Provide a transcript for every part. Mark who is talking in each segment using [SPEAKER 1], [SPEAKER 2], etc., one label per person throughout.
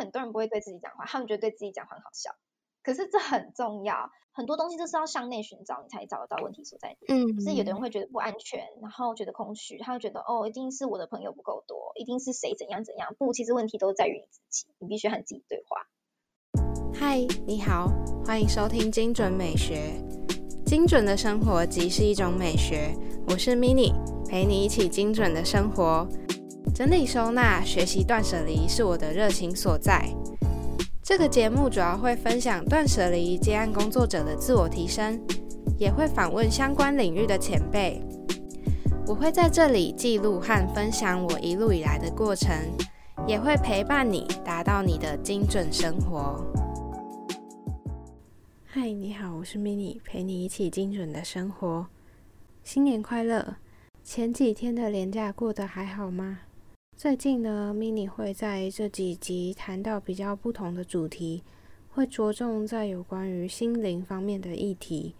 [SPEAKER 1] 很多人不会对自己讲话，他们觉得对自己讲话很好笑。可是这很重要，很多东西就是要向内寻找，你才找得到问题所在。嗯，可是有的人会觉得不安全，然后觉得空虚，他会觉得哦，一定是我的朋友不够多，一定是谁怎样怎样。不，其实问题都在于你自己，你必须和自己对话。
[SPEAKER 2] 嗨，你好，欢迎收听精准美学。精准的生活即是一种美学。我是 Mini，陪你一起精准的生活。整理收纳、学习断舍离是我的热情所在。这个节目主要会分享断舍离接案工作者的自我提升，也会访问相关领域的前辈。我会在这里记录和分享我一路以来的过程，也会陪伴你达到你的精准生活。嗨，你好，我是 Mini，陪你一起精准的生活。新年快乐！前几天的年假过得还好吗？最近呢，mini 会在这几集谈到比较不同的主题，会着重在有关于心灵方面的议题。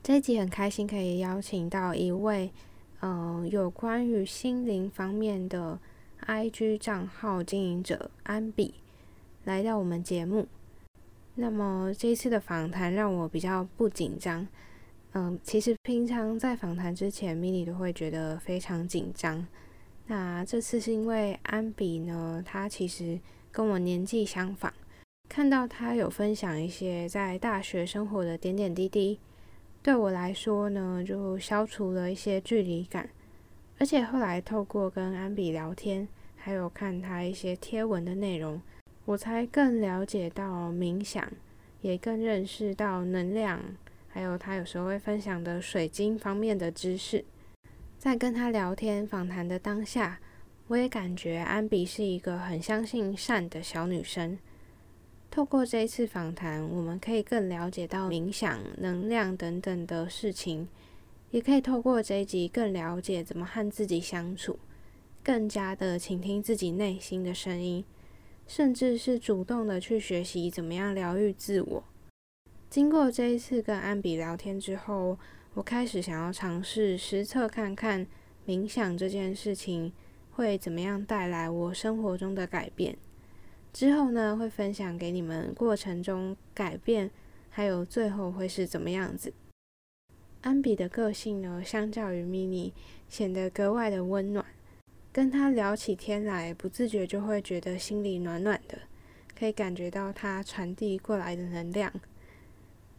[SPEAKER 2] 这一集很开心可以邀请到一位，嗯，有关于心灵方面的 IG 账号经营者安比来到我们节目。那么这一次的访谈让我比较不紧张，嗯，其实平常在访谈之前，mini 都会觉得非常紧张。那这次是因为安比呢，他其实跟我年纪相仿，看到他有分享一些在大学生活的点点滴滴，对我来说呢，就消除了一些距离感。而且后来透过跟安比聊天，还有看他一些贴文的内容，我才更了解到冥想，也更认识到能量，还有他有时候会分享的水晶方面的知识。在跟他聊天访谈的当下，我也感觉安比是一个很相信善的小女生。透过这一次访谈，我们可以更了解到冥想、能量等等的事情，也可以透过这一集更了解怎么和自己相处，更加的倾听自己内心的声音，甚至是主动的去学习怎么样疗愈自我。经过这一次跟安比聊天之后，我开始想要尝试实测看看冥想这件事情会怎么样带来我生活中的改变。之后呢，会分享给你们过程中改变，还有最后会是怎么样子。安比的个性呢，相较于 mini 显得格外的温暖。跟他聊起天来，不自觉就会觉得心里暖暖的，可以感觉到他传递过来的能量。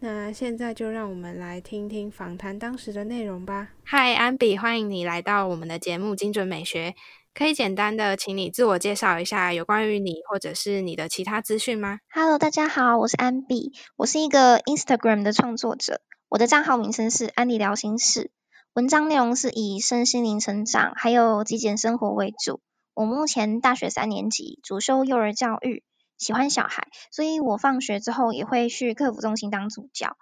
[SPEAKER 2] 那现在就让我们来听听访谈当时的内容吧。嗨，安比，欢迎你来到我们的节目《精准美学》。可以简单的请你自我介绍一下有关于你或者是你的其他资讯吗
[SPEAKER 1] ？Hello，大家好，我是安比，我是一个 Instagram 的创作者，我的账号名称是安利聊心事，文章内容是以身心灵成长还有极简生活为主。我目前大学三年级，主修幼儿教育。喜欢小孩，所以我放学之后也会去客服中心当助教。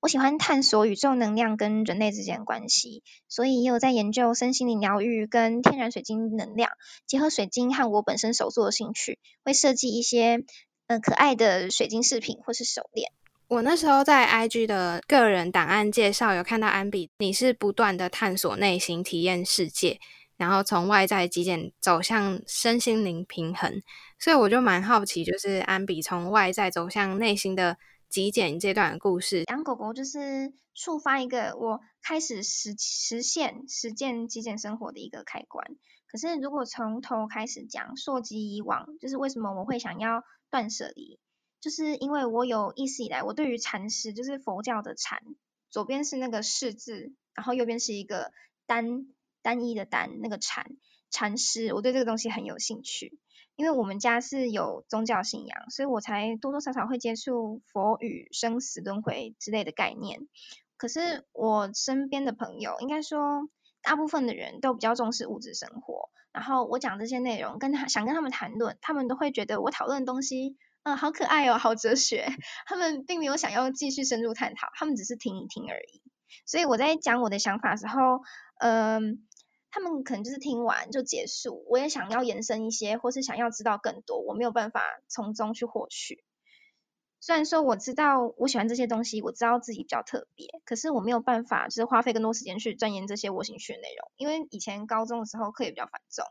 [SPEAKER 1] 我喜欢探索宇宙能量跟人类之间的关系，所以也有在研究身心灵疗愈跟天然水晶能量结合水晶和我本身手作的兴趣，会设计一些嗯可爱的水晶饰品或是手链。
[SPEAKER 2] 我那时候在 IG 的个人档案介绍有看到安比，你是不断的探索内心，体验世界。然后从外在极简走向身心灵平衡，所以我就蛮好奇，就是安比从外在走向内心的极简这段故事。
[SPEAKER 1] 养狗狗就是触发一个我开始实实现实践极简生活的一个开关。可是如果从头开始讲，溯及以往，就是为什么我会想要断舍离，就是因为我有意识以来，我对于禅师，就是佛教的禅，左边是那个释字，然后右边是一个单。单一的单，那个禅禅师，我对这个东西很有兴趣，因为我们家是有宗教信仰，所以我才多多少少会接触佛语、生死轮回之类的概念。可是我身边的朋友，应该说大部分的人都比较重视物质生活，然后我讲这些内容，跟他想跟他们谈论，他们都会觉得我讨论的东西，嗯，好可爱哦，好哲学，他们并没有想要继续深入探讨，他们只是听一听而已。所以我在讲我的想法时候，嗯。他们可能就是听完就结束，我也想要延伸一些，或是想要知道更多，我没有办法从中去获取。虽然说我知道我喜欢这些东西，我知道自己比较特别，可是我没有办法就是花费更多时间去钻研这些我兴趣的内容，因为以前高中的时候课也比较繁重，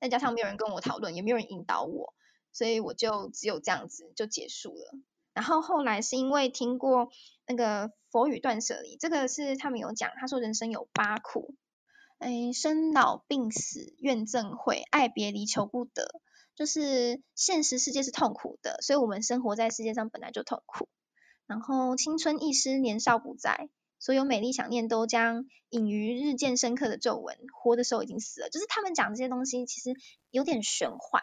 [SPEAKER 1] 再加上没有人跟我讨论，也没有人引导我，所以我就只有这样子就结束了。然后后来是因为听过那个佛语断舍离，这个是他们有讲，他说人生有八苦，哎，生老病死怨憎会，爱别离求不得，就是现实世界是痛苦的，所以我们生活在世界上本来就痛苦。然后青春易失，年少不在。所有美丽想念都将隐于日渐深刻的皱纹，活的时候已经死了。就是他们讲这些东西，其实有点玄幻。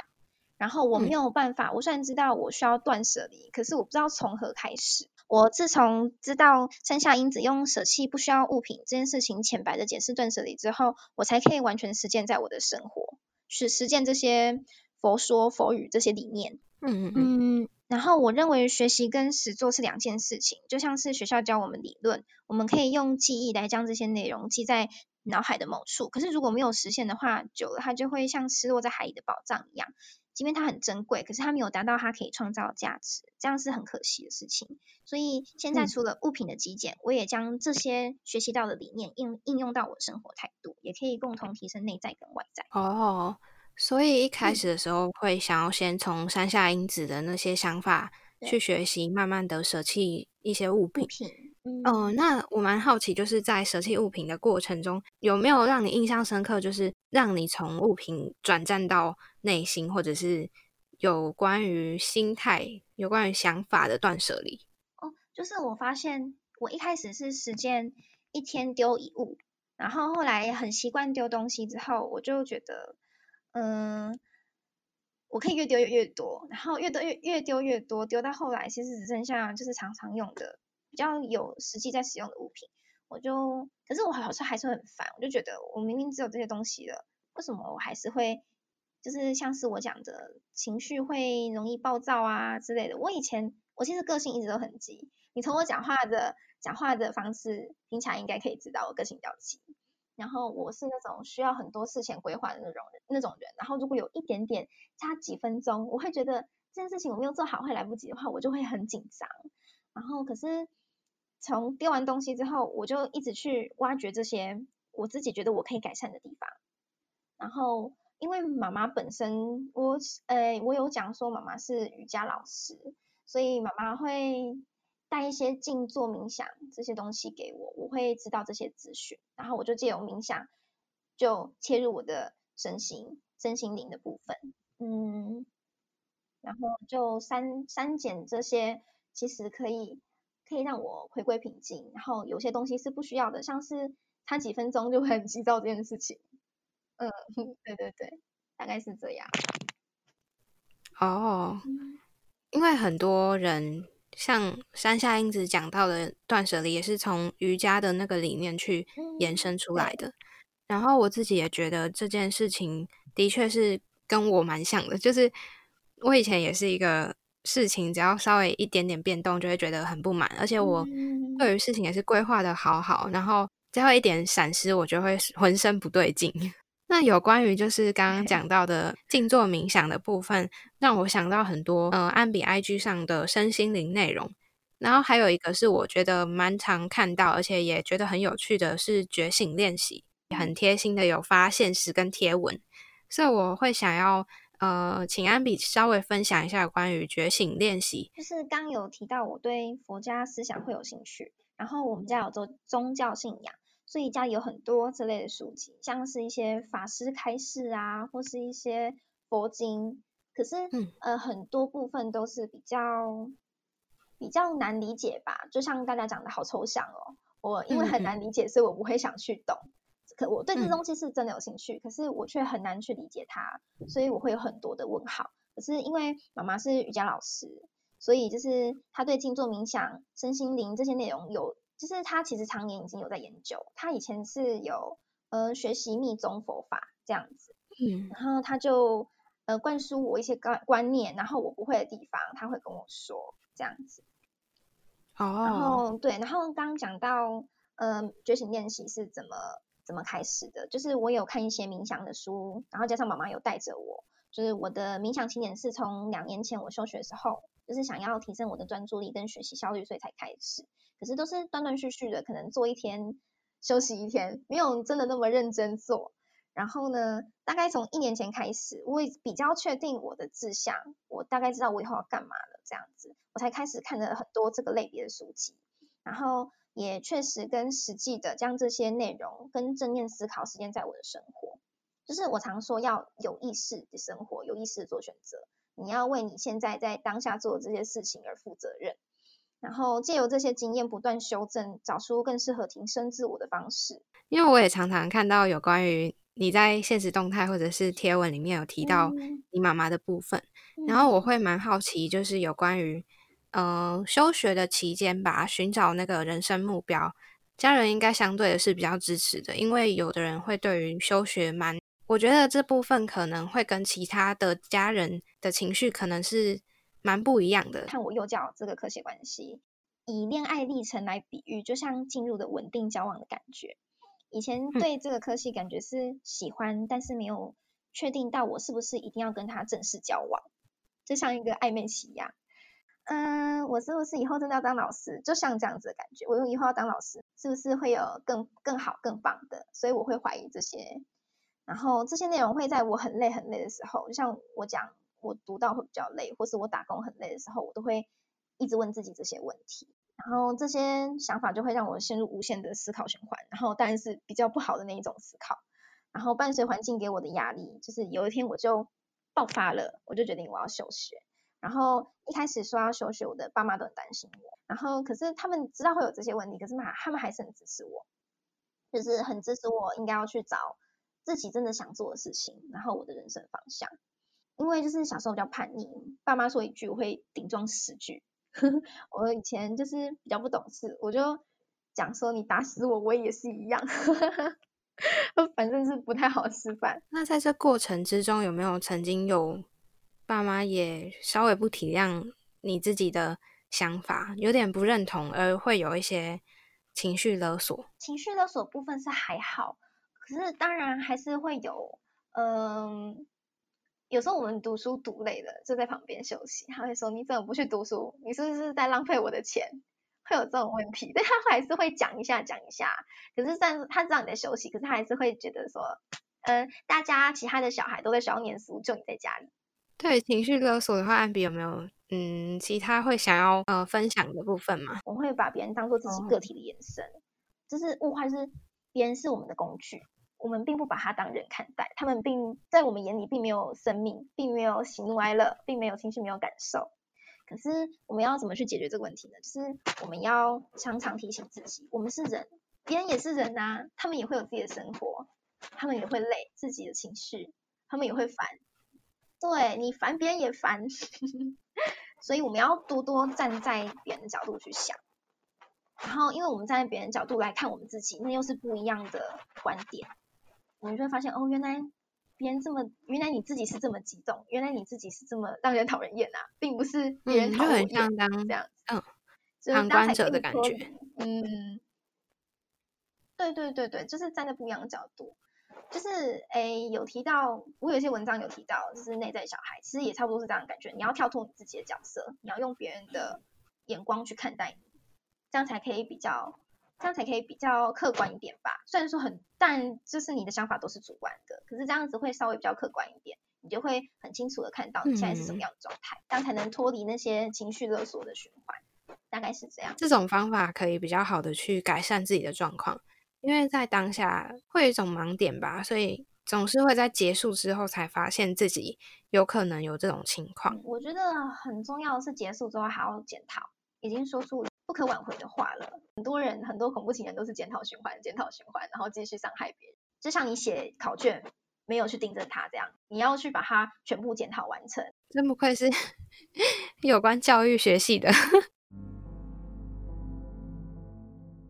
[SPEAKER 1] 然后我没有办法，我虽然知道我需要断舍离，可是我不知道从何开始。我自从知道山下因子用舍弃不需要物品这件事情浅白的解释断舍离之后，我才可以完全实践在我的生活，去实践这些佛说佛语这些理念。
[SPEAKER 2] 嗯嗯
[SPEAKER 1] 嗯。然后我认为学习跟实做是两件事情，就像是学校教我们理论，我们可以用记忆来将这些内容记在脑海的某处。可是如果没有实现的话，久了它就会像失落在海里的宝藏一样，即便它很珍贵，可是它没有达到它可以创造的价值，这样是很可惜的事情。所以现在除了物品的极简，我也将这些学习到的理念应应用到我生活态度，也可以共同提升内在跟外在。
[SPEAKER 2] 哦。所以一开始的时候会想要先从山下英子的那些想法去学习，慢慢的舍弃一些物品。嗯，那我蛮好奇，就是在舍弃物品的过程中，有没有让你印象深刻，就是让你从物品转战到内心，或者是有关于心态、有关于想法的断舍离？
[SPEAKER 1] 哦，就是我发现我一开始是实践一天丢一物，然后后来很习惯丢东西之后，我就觉得。嗯，我可以越丢越越多，然后越丢越越丢越多，丢到后来其实只剩下就是常常用的、比较有实际在使用的物品。我就，可是我好像还是很烦，我就觉得我明明只有这些东西了，为什么我还是会就是像是我讲的情绪会容易暴躁啊之类的。我以前我其实个性一直都很急，你从我讲话的讲话的方式听起来应该可以知道我个性比较急。然后我是那种需要很多事前规划的那种人，那种人。然后如果有一点点差几分钟，我会觉得这件事情我没有做好会来不及的话，我就会很紧张。然后可是从丢完东西之后，我就一直去挖掘这些我自己觉得我可以改善的地方。然后因为妈妈本身，我呃我有讲说妈妈是瑜伽老师，所以妈妈会。带一些静坐冥想这些东西给我，我会知道这些资讯，然后我就借由冥想就切入我的身心、身心灵的部分，嗯，然后就删删减这些，其实可以可以让我回归平静，然后有些东西是不需要的，像是差几分钟就会很急躁这件事情，嗯，对对对，大概是这样。
[SPEAKER 2] 哦，因为很多人。像山下英子讲到的断舍离，也是从瑜伽的那个理念去延伸出来的。然后我自己也觉得这件事情的确是跟我蛮像的，就是我以前也是一个事情，只要稍微一点点变动，就会觉得很不满。而且我对于事情也是规划的好好，然后只要一点闪失，我就会浑身不对劲。那有关于就是刚刚讲到的 静坐冥想的部分，让我想到很多呃，安比 IG 上的身心灵内容。然后还有一个是我觉得蛮常看到，而且也觉得很有趣的是觉醒练习，很贴心的有发现实跟贴文。所以我会想要呃，请安比稍微分享一下关于觉醒练习。
[SPEAKER 1] 就是刚有提到我对佛家思想会有兴趣，然后我们家有做宗教信仰。所以家里有很多这类的书籍，像是一些法师开示啊，或是一些佛经。可是，呃，很多部分都是比较比较难理解吧。就像大家讲的好抽象哦，我因为很难理解，所以我不会想去懂。可我对这东西是真的有兴趣，可是我却很难去理解它，所以我会有很多的问号。可是因为妈妈是瑜伽老师，所以就是她对静坐冥想、身心灵这些内容有。就是她其实常年已经有在研究，她以前是有呃学习密宗佛法这样子，嗯，然后她就呃灌输我一些观观念，然后我不会的地方她会跟我说这样子，
[SPEAKER 2] 哦，
[SPEAKER 1] 然后对，然后刚刚讲到呃觉醒练习是怎么怎么开始的，就是我有看一些冥想的书，然后加上妈妈有带着我，就是我的冥想起点是从两年前我休学的时候，就是想要提升我的专注力跟学习效率，所以才开始。可是都是断断续续的，可能做一天休息一天，没有真的那么认真做。然后呢，大概从一年前开始，我也比较确定我的志向，我大概知道我以后要干嘛了，这样子，我才开始看了很多这个类别的书籍，然后也确实跟实际的将这些内容跟正念思考实践在我的生活。就是我常说要有意识的生活，有意识的做选择，你要为你现在在当下做的这些事情而负责任，然后借由这些经验不断修正，找出更适合提升自我的方式。
[SPEAKER 2] 因为我也常常看到有关于。你在现实动态或者是贴文里面有提到你妈妈的部分，然后我会蛮好奇，就是有关于呃休学的期间吧，寻找那个人生目标，家人应该相对的是比较支持的，因为有的人会对于休学蛮，我觉得这部分可能会跟其他的家人的情绪可能是蛮不一样的。
[SPEAKER 1] 看我幼教这个科学关系，以恋爱历程来比喻，就像进入的稳定交往的感觉。以前对这个科系感觉是喜欢，但是没有确定到我是不是一定要跟他正式交往，就像一个暧昧期一样。嗯，我是不是以后真的要当老师？就像这样子的感觉，我用以后要当老师，是不是会有更更好更棒的？所以我会怀疑这些，然后这些内容会在我很累很累的时候，就像我讲，我读到会比较累，或是我打工很累的时候，我都会一直问自己这些问题。然后这些想法就会让我陷入无限的思考循环，然后当然是比较不好的那一种思考。然后伴随环境给我的压力，就是有一天我就爆发了，我就决定我要休学。然后一开始说要休学，我的爸妈都很担心我。然后可是他们知道会有这些问题，可是嘛，他们还是很支持我，就是很支持我应该要去找自己真的想做的事情，然后我的人生方向。因为就是小时候比较叛逆，爸妈说一句我会顶撞十句。我以前就是比较不懂事，我就讲说你打死我，我也是一样，反正是不太好吃饭。
[SPEAKER 2] 那在这过程之中，有没有曾经有爸妈也稍微不体谅你自己的想法，有点不认同，而会有一些情绪勒索？
[SPEAKER 1] 情绪勒索部分是还好，可是当然还是会有，嗯。有时候我们读书读累了，就在旁边休息。他会说：“你怎么不去读书？你是不是在浪费我的钱？”会有这种问题，但他还是会讲一下讲一下。可是，但是他知道你在休息，可是他还是会觉得说：“嗯，大家其他的小孩都在学校念书，就你在家里。”
[SPEAKER 2] 对情绪勒索的话，安比有没有嗯其他会想要呃分享的部分吗？
[SPEAKER 1] 我会把别人当做自己个体的延伸，就是物化是别人是我们的工具。我们并不把他当人看待，他们并在我们眼里并没有生命，并没有喜怒哀乐，并没有情绪，没有感受。可是我们要怎么去解决这个问题呢？就是我们要常常提醒自己，我们是人，别人也是人呐，他们也会有自己的生活，他们也会累，自己的情绪，他们也会烦。对你烦，别人也烦，所以我们要多多站在别人的角度去想。然后，因为我们站在别人角度来看我们自己，那又是不一样的观点。我们就会发现，哦，原来别人这么，原来你自己是这么激动，原来你自己是这么让人讨人厌啊，并不是别人讨人厌这样，嗯，
[SPEAKER 2] 旁观者的感觉，
[SPEAKER 1] 嗯，对对对对，就是站在不一样的角度，就是诶，有提到，我有一些文章有提到，就是内在小孩，其实也差不多是这样的感觉，你要跳脱你自己的角色，你要用别人的眼光去看待你，这样才可以比较。这样才可以比较客观一点吧。虽然说很，但就是你的想法都是主观的，可是这样子会稍微比较客观一点，你就会很清楚的看到你现在是什么样的状态，这样才能脱离那些情绪勒索的循环。大概是这样。
[SPEAKER 2] 这种方法可以比较好的去改善自己的状况，因为在当下会有一种盲点吧，所以总是会在结束之后才发现自己有可能有这种情况。
[SPEAKER 1] 我觉得很重要的是结束之后还要检讨，已经说出。不可挽回的话了，很多人很多恐怖情人都是检讨循环，检讨循环，然后继续伤害别人。就像你写考卷没有去订正它这样，你要去把它全部检讨完成。
[SPEAKER 2] 真不愧是 有关教育学系的。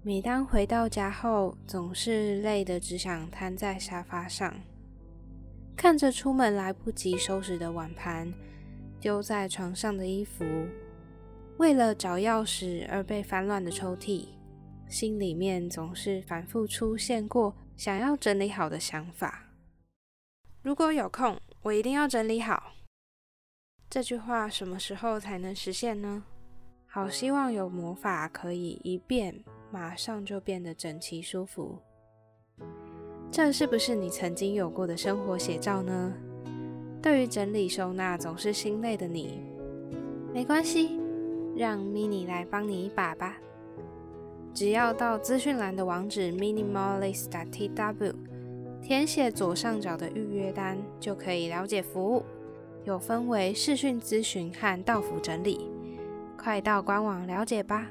[SPEAKER 2] 每当回到家后，总是累得只想瘫在沙发上，看着出门来不及收拾的碗盘，丢在床上的衣服。为了找钥匙而被翻乱的抽屉，心里面总是反复出现过想要整理好的想法。如果有空，我一定要整理好。这句话什么时候才能实现呢？好希望有魔法可以一变，马上就变得整齐舒服。这是不是你曾经有过的生活写照呢？对于整理收纳总是心累的你，没关系，让 Mini 来帮你一把吧。只要到资讯栏的网址 minimalist.tw，填写左上角的预约单，就可以了解服务。有分为视讯咨询和到府整理，快到官网了解吧。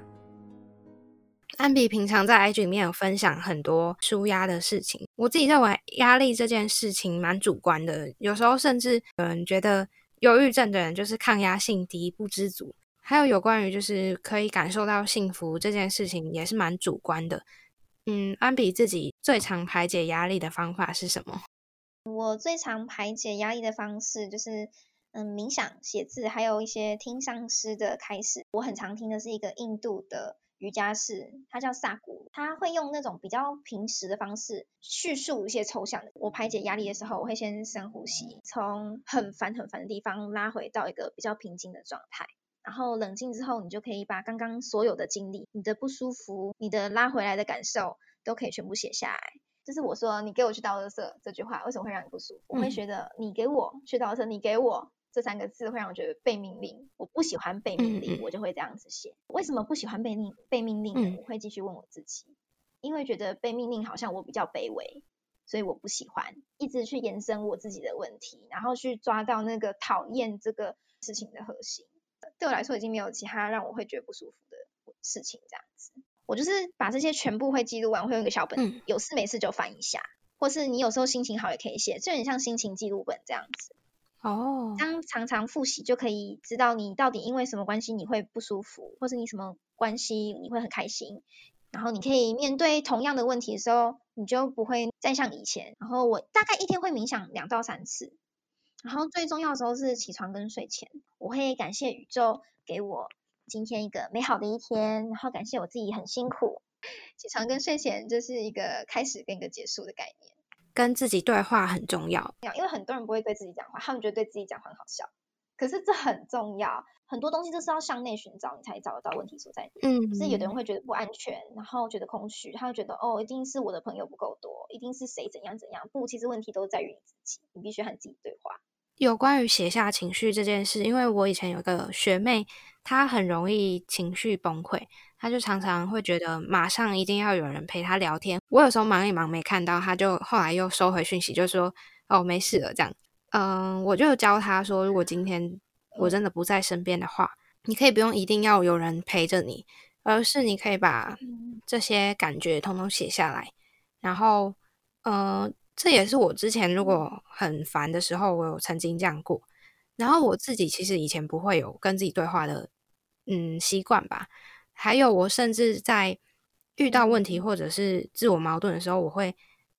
[SPEAKER 2] 安比平常在 IG 里面有分享很多舒压的事情，我自己认为压力这件事情蛮主观的，有时候甚至有人觉得忧郁症的人就是抗压性低、不知足。还有有关于就是可以感受到幸福这件事情也是蛮主观的。嗯，安比自己最常排解压力的方法是什么？
[SPEAKER 1] 我最常排解压力的方式就是，嗯，冥想、写字，还有一些听上师的开始。我很常听的是一个印度的瑜伽室，他叫萨古，他会用那种比较平时的方式叙述一些抽象的。我排解压力的时候，我会先深呼吸，从很烦很烦的地方拉回到一个比较平静的状态。然后冷静之后，你就可以把刚刚所有的经历、你的不舒服、你的拉回来的感受，都可以全部写下来。就是我说你给我去倒垃圾这句话，为什么会让你不舒服？我会觉得你给我去倒垃圾，你给我这三个字会让我觉得被命令。我不喜欢被命令，我就会这样子写。为什么不喜欢被命被命令？我会继续问我自己，因为觉得被命令好像我比较卑微，所以我不喜欢一直去延伸我自己的问题，然后去抓到那个讨厌这个事情的核心。对我来说，已经没有其他让我会觉得不舒服的事情。这样子，我就是把这些全部会记录完，会用一个小本，有事没事就翻一下，或是你有时候心情好也可以写，就很像心情记录本这样子。
[SPEAKER 2] 哦。
[SPEAKER 1] 当常常复习，就可以知道你到底因为什么关系你会不舒服，或是你什么关系你会很开心。然后你可以面对同样的问题的时候，你就不会再像以前。然后我大概一天会冥想两到三次。然后最重要的时候是起床跟睡前，我会感谢宇宙给我今天一个美好的一天，然后感谢我自己很辛苦。起床跟睡前就是一个开始跟一个结束的概念。
[SPEAKER 2] 跟自己对话很重要，
[SPEAKER 1] 因为很多人不会对自己讲话，他们觉得对自己讲话很好笑。可是这很重要，很多东西都是要向内寻找，你才找得到问题所在。嗯。可是有的人会觉得不安全，然后觉得空虚，他会觉得哦，一定是我的朋友不够多，一定是谁怎样怎样。不，其实问题都在于你自己，你必须和自己对话。
[SPEAKER 2] 有关于写下情绪这件事，因为我以前有个学妹，她很容易情绪崩溃，她就常常会觉得马上一定要有人陪他聊天。我有时候忙一忙没看到，他就后来又收回讯息，就说哦没事了这样。嗯，我就教他说，如果今天我真的不在身边的话，你可以不用一定要有人陪着你，而是你可以把这些感觉通通写下来，然后嗯。这也是我之前如果很烦的时候，我有曾经这样过。然后我自己其实以前不会有跟自己对话的嗯习惯吧。还有我甚至在遇到问题或者是自我矛盾的时候，我会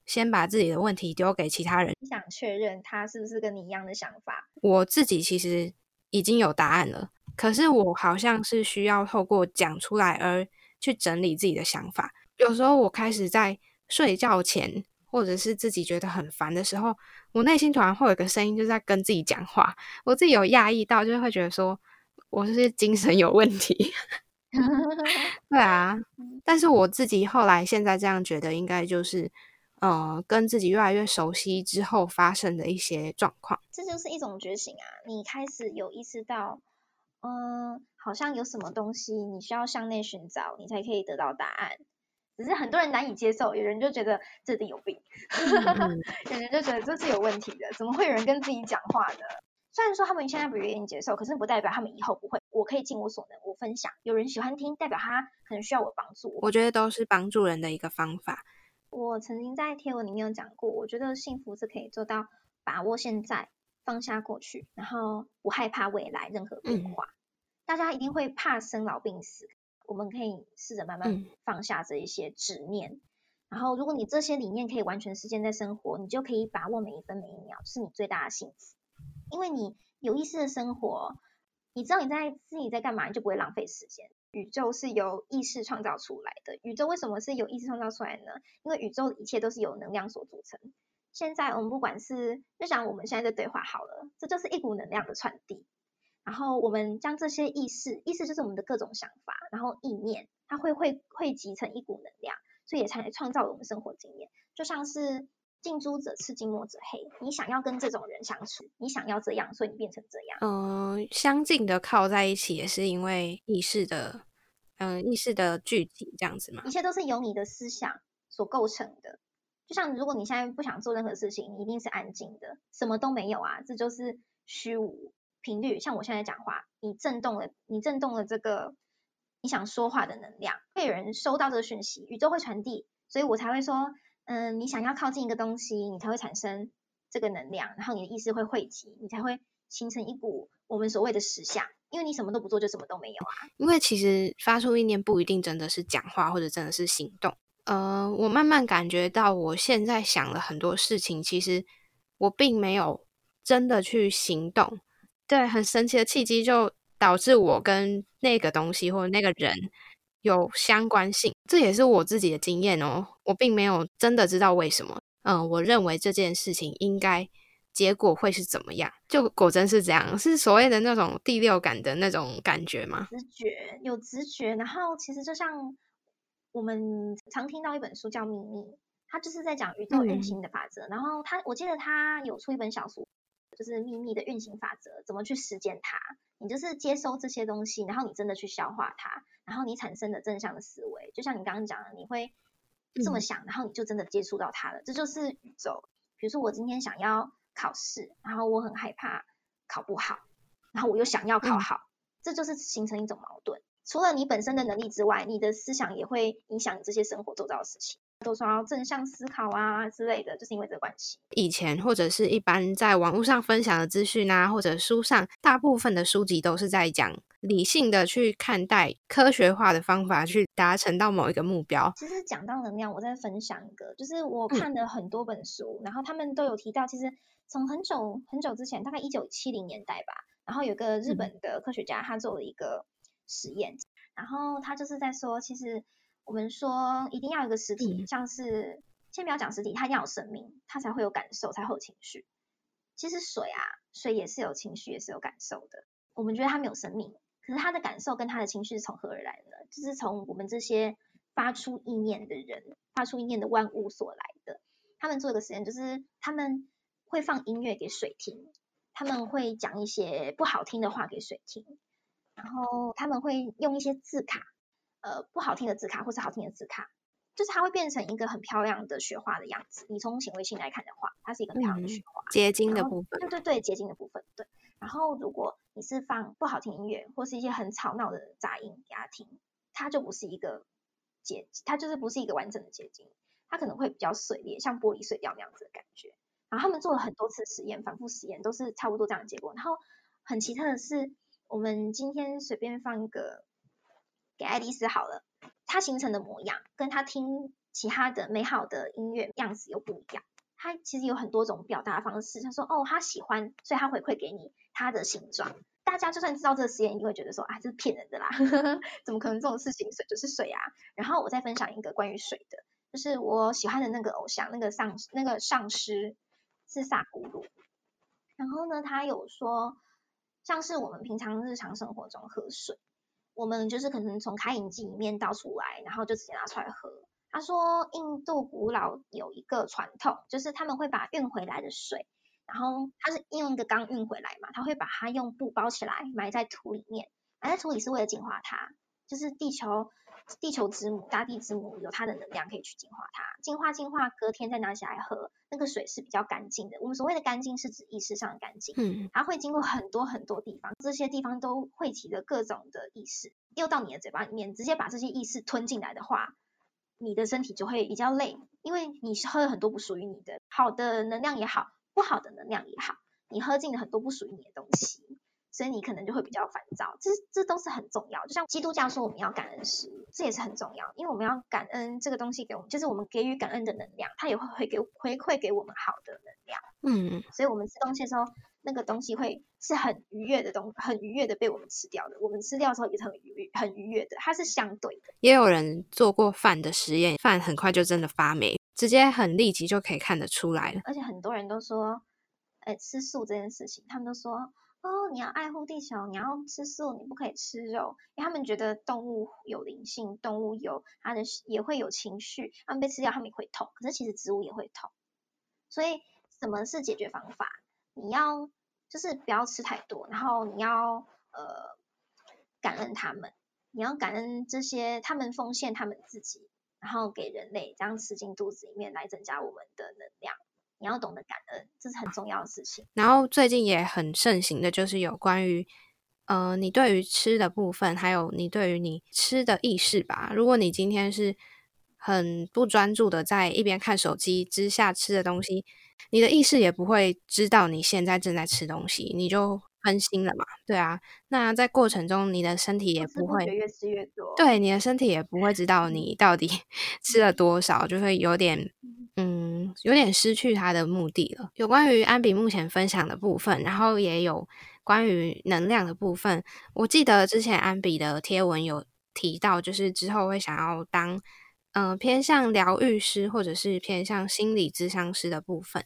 [SPEAKER 2] 先把自己的问题丢给其他人，
[SPEAKER 1] 想确认他是不是跟你一样的想法。
[SPEAKER 2] 我自己其实已经有答案了，可是我好像是需要透过讲出来而去整理自己的想法。有时候我开始在睡觉前。或者是自己觉得很烦的时候，我内心突然会有个声音，就在跟自己讲话。我自己有压抑到，就会觉得说我是精神有问题。对啊，但是我自己后来现在这样觉得，应该就是呃，跟自己越来越熟悉之后发生的一些状况。
[SPEAKER 1] 这就是一种觉醒啊！你开始有意识到，嗯，好像有什么东西你需要向内寻找，你才可以得到答案。只是很多人难以接受，有人就觉得这里有病，有人就觉得这是有问题的，怎么会有人跟自己讲话呢？虽然说他们现在不愿意接受，可是不代表他们以后不会。我可以尽我所能，我分享，有人喜欢听，代表他可能需要我帮助。
[SPEAKER 2] 我觉得都是帮助人的一个方法。
[SPEAKER 1] 我曾经在贴文里面有讲过，我觉得幸福是可以做到把握现在，放下过去，然后不害怕未来任何变化。大家一定会怕生老病死。我们可以试着慢慢放下这一些执念，然后如果你这些理念可以完全实现在生活，你就可以把握每一分每一秒，是你最大的幸福。因为你有意识的生活，你知道你在自己在干嘛，你就不会浪费时间。宇宙是由意识创造出来的，宇宙为什么是由意识创造出来呢？因为宇宙的一切都是由能量所组成。现在我们不管是就像我们现在在对话好了，这就是一股能量的传递。然后我们将这些意识，意识就是我们的各种想法，然后意念，它会会汇集成一股能量，所以也才创造了我们生活经验。就像是近朱者赤，近墨者黑。你想要跟这种人相处，你想要这样，所以你变成这样。
[SPEAKER 2] 嗯，相近的靠在一起，也是因为意识的，嗯，意识的聚集这样子嘛。
[SPEAKER 1] 一切都是由你的思想所构成的。就像如果你现在不想做任何事情，你一定是安静的，什么都没有啊，这就是虚无频率。像我现在讲话，你震动了，你震动了这个你想说话的能量，会有人收到这个讯息，宇宙会传递，所以我才会说。嗯，你想要靠近一个东西，你才会产生这个能量，然后你的意识会汇集，你才会形成一股我们所谓的实相。因为你什么都不做，就什么都没有啊。
[SPEAKER 2] 因为其实发出意念不一定真的是讲话，或者真的是行动。呃，我慢慢感觉到，我现在想了很多事情，其实我并没有真的去行动。对，很神奇的契机就导致我跟那个东西或者那个人。有相关性，这也是我自己的经验哦。我并没有真的知道为什么。嗯，我认为这件事情应该结果会是怎么样，就果真是这样，是所谓的那种第六感的那种感觉吗？
[SPEAKER 1] 直觉，有直觉。然后其实就像我们常听到一本书叫《秘密》，它就是在讲宇宙运行的法则。然后他，我记得他有出一本小说。就是秘密的运行法则，怎么去实践它？你就是接收这些东西，然后你真的去消化它，然后你产生的正向的思维，就像你刚刚讲的，你会这么想，然后你就真的接触到它了。这就是宇宙。比如说我今天想要考试，然后我很害怕考不好，然后我又想要考好，这就是形成一种矛盾。除了你本身的能力之外，你的思想也会影响你这些生活周遭的事情。都说要正向思考啊之类的，就是因为这个关系。
[SPEAKER 2] 以前或者是一般在网络上分享的资讯啊，或者书上，大部分的书籍都是在讲理性的去看待科学化的方法去达成到某一个目标。
[SPEAKER 1] 其实讲到能量，我再分享一个，就是我看了很多本书，然后他们都有提到，其实从很久很久之前，大概一九七零年代吧，然后有个日本的科学家，他做了一个实验，然后他就是在说，其实。我们说一定要有个实体，像是先不要讲实体，它一定要有生命，它才会有感受，才会有情绪。其实水啊，水也是有情绪，也是有感受的。我们觉得它没有生命，可是它的感受跟它的情绪是从何而来的？就是从我们这些发出意念的人，发出意念的万物所来的。他们做一个实验，就是他们会放音乐给水听，他们会讲一些不好听的话给水听，然后他们会用一些字卡。呃，不好听的字卡或是好听的字卡，就是它会变成一个很漂亮的雪花的样子。你从显微镜来看的话，它是一个漂亮的雪花，
[SPEAKER 2] 结晶的部分。
[SPEAKER 1] 对对对，结晶的部分。对。然后如果你是放不好听音乐或是一些很吵闹的杂音给他听，它就不是一个结，它就是不是一个完整的结晶，它可能会比较碎裂，像玻璃碎掉那样子的感觉。然后他们做了很多次实验，反复实验都是差不多这样的结果。然后很奇特的是，我们今天随便放一个。给爱丽丝好了，她形成的模样跟她听其他的美好的音乐样子又不一样。她其实有很多种表达方式。她说：“哦，她喜欢，所以她回馈给你她的形状。”大家就算知道这个实验，你会觉得说：“啊，这是骗人的啦，怎么可能这种事情？水就是水啊。”然后我再分享一个关于水的，就是我喜欢的那个偶像，那个上那个上师是萨古鲁。然后呢，他有说，像是我们平常日常生活中喝水。我们就是可能从开饮机里面倒出来，然后就直接拿出来喝。他说，印度古老有一个传统，就是他们会把运回来的水，然后它是用一个缸运回来嘛，他会把它用布包起来，埋在土里面，埋在土里是为了净化它，就是地球。地球之母、大地之母有它的能量可以去净化它，净化净化，隔天再拿起来喝，那个水是比较干净的。我们所谓的干净是指意识上的干净，嗯，它会经过很多很多地方，这些地方都汇集了各种的意识，又到你的嘴巴里面，直接把这些意识吞进来的话，你的身体就会比较累，因为你是喝了很多不属于你的好的能量也好，不好的能量也好，你喝进了很多不属于你的东西。所以你可能就会比较烦躁，这这都是很重要。就像基督教说我们要感恩食物，这也是很重要，因为我们要感恩这个东西给我们，就是我们给予感恩的能量，它也会会给回馈给我们好的能量。嗯，所以我们吃东西的时候，那个东西会是很愉悦的东，很愉悦的被我们吃掉的。我们吃掉的时候也是很愉很愉悦的，它是相对的。
[SPEAKER 2] 也有人做过饭的实验，饭很快就真的发霉，直接很立即就可以看得出来了。
[SPEAKER 1] 而且很多人都说，哎，吃素这件事情，他们都说。哦，你要爱护地球，你要吃素，你不可以吃肉，因为他们觉得动物有灵性，动物有它的也会有情绪，他们被吃掉他们也会痛，可是其实植物也会痛，所以什么是解决方法？你要就是不要吃太多，然后你要呃感恩他们，你要感恩这些他们奉献他们自己，然后给人类这样吃进肚子里面来增加我们的能量。你要懂得感恩，这是很重要的事情。
[SPEAKER 2] 然后最近也很盛行的就是有关于。呃，你对于吃的部分，还有你对于你吃的意识吧。如果你今天是很不专注的，在一边看手机之下吃的东西，你的意识也不会知道你现在正在吃东西，你就分心了嘛。对啊，那在过程中，你的身体也不会
[SPEAKER 1] 越吃越多。
[SPEAKER 2] 对，你的身体也不会知道你到底 吃了多少，就会有点嗯，有点失去它的目的了。有关于安比目前分享的部分，然后也有。关于能量的部分，我记得之前安比的贴文有提到，就是之后会想要当嗯偏向疗愈师或者是偏向心理咨商师的部分。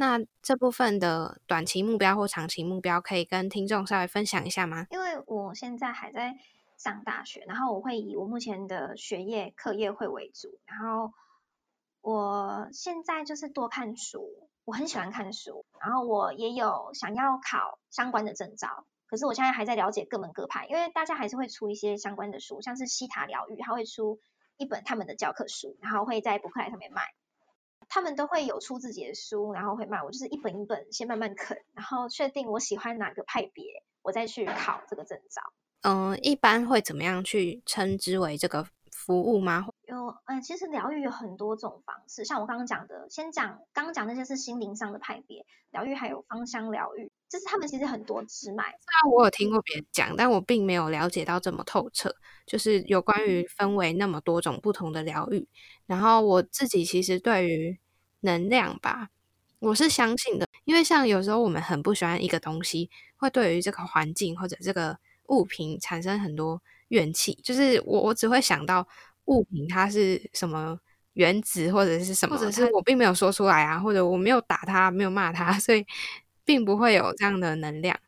[SPEAKER 2] 那这部分的短期目标或长期目标，可以跟听众稍微分享一下吗？
[SPEAKER 1] 因为我现在还在上大学，然后我会以我目前的学业课业会为主，然后我现在就是多看书。我很喜欢看书，然后我也有想要考相关的证照，可是我现在还在了解各门各派，因为大家还是会出一些相关的书，像是西塔疗愈，他会出一本他们的教科书，然后会在博客来上面卖，他们都会有出自己的书，然后会卖，我就是一本一本先慢慢啃，然后确定我喜欢哪个派别，我再去考这个证照。
[SPEAKER 2] 嗯，一般会怎么样去称之为这个？服务吗？
[SPEAKER 1] 有，嗯，其实疗愈有很多种方式，像我刚刚讲的，先讲刚刚讲那些是心灵上的派别，疗愈还有芳香疗愈，就是他们其实很多支脉。虽
[SPEAKER 2] 然我有听过别人讲，但我并没有了解到这么透彻，就是有关于分为那么多种不同的疗愈。然后我自己其实对于能量吧，我是相信的，因为像有时候我们很不喜欢一个东西，会对于这个环境或者这个物品产生很多。怨气就是我，我只会想到物品它是什么原子或者是什么，或者是我并没有说出来啊，或者我没有打他，没有骂他，所以并不会有这样的能量。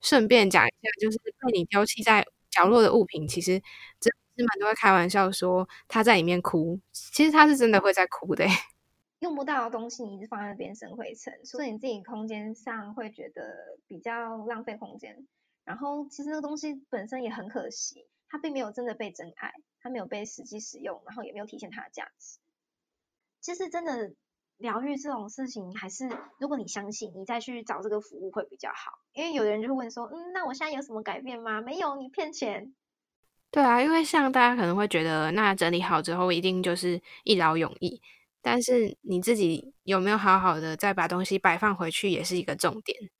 [SPEAKER 2] 顺便讲一下，就是被你丢弃在角落的物品，其实这师们都会开玩笑说他在里面哭，其实他是真的会在哭的。
[SPEAKER 1] 用不到的东西，你一直放在那边生灰尘，所以你自己空间上会觉得比较浪费空间。然后其实那个东西本身也很可惜，它并没有真的被真爱，它没有被实际使用，然后也没有体现它的价值。其实真的疗愈这种事情，还是如果你相信，你再去找这个服务会比较好。因为有的人就会问说，嗯，那我现在有什么改变吗？没有，你骗钱。
[SPEAKER 2] 对啊，因为像大家可能会觉得，那整理好之后一定就是一劳永逸，但是你自己有没有好好的再把东西摆放回去，也是一个重点。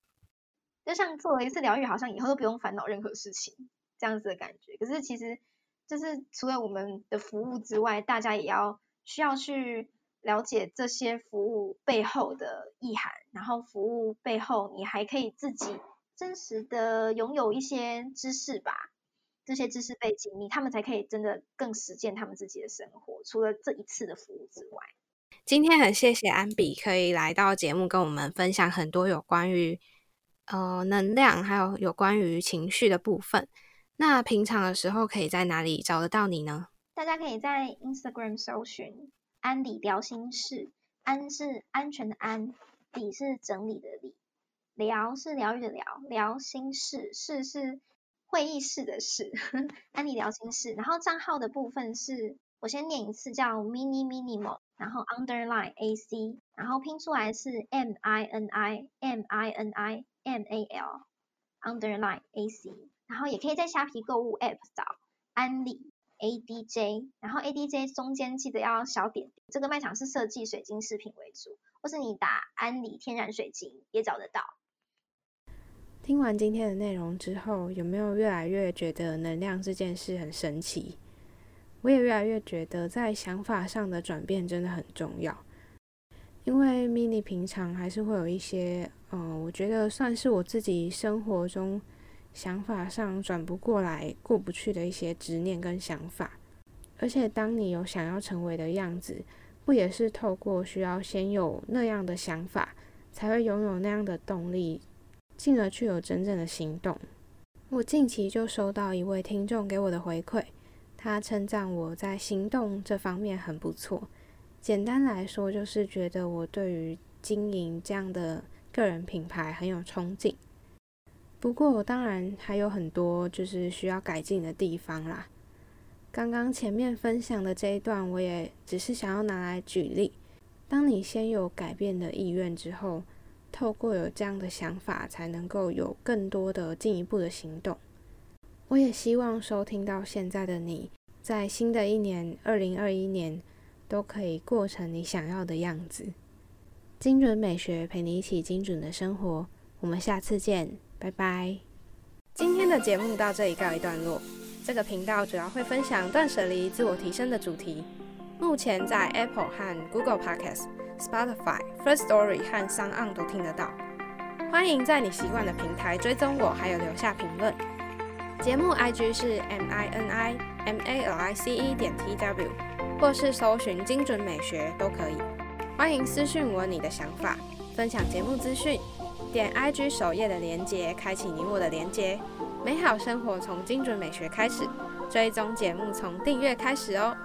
[SPEAKER 1] 就像做了一次疗愈，好像以后都不用烦恼任何事情，这样子的感觉。可是其实，就是除了我们的服务之外，大家也要需要去了解这些服务背后的意涵，然后服务背后你还可以自己真实的拥有一些知识吧，这些知识背景，你他们才可以真的更实践他们自己的生活。除了这一次的服务之外，
[SPEAKER 2] 今天很谢谢安比可以来到节目跟我们分享很多有关于。呃，能量还有有关于情绪的部分。那平常的时候可以在哪里找得到你呢？
[SPEAKER 1] 大家可以在 Instagram 搜寻“安理疗心室”，安是安全的安，理是整理的理，疗是疗愈的疗，疗心室室是会议室的室，安理疗心室。然后账号的部分是我先念一次，叫 mini minimal，然后 underline ac，然后拼出来是 m i n i m i n i。M A L underline A C，然后也可以在虾皮购物 App 找安利 A D J，然后 A D J 中间记得要小点点。这个卖场是设计水晶饰品为主，或是你打安利天然水晶也找得到。
[SPEAKER 2] 听完今天的内容之后，有没有越来越觉得能量这件事很神奇？我也越来越觉得在想法上的转变真的很重要。因为 mini 平常还是会有一些，嗯，我觉得算是我自己生活中想法上转不过来、过不去的一些执念跟想法。而且，当你有想要成为的样子，不也是透过需要先有那样的想法，才会拥有那样的动力，进而去有真正的行动。我近期就收到一位听众给我的回馈，他称赞我在行动这方面很不错。简单来说，就是觉得我对于经营这样的个人品牌很有憧憬。不过，当然还有很多就是需要改进的地方啦。刚刚前面分享的这一段，我也只是想要拿来举例。当你先有改变的意愿之后，透过有这样的想法，才能够有更多的进一步的行动。我也希望收听到现在的你，在新的一年二零二一年，都可以过成你想要的样子。精准美学陪你一起精准的生活，我们下次见，拜拜。今天的节目到这里告一段落。这个频道主要会分享断舍离、自我提升的主题。目前在 Apple 和 Google Podcast、Spotify、First Story 和 s o n 都听得到。欢迎在你习惯的平台追踪我，还有留下评论。节目 IG 是 M I N I M A L I C E 点 T W，或是搜寻精准美学都可以。欢迎私讯我你的想法，分享节目资讯。点 IG 首页的连接，开启你我的连接。美好生活从精准美学开始，追踪节目从订阅开始哦。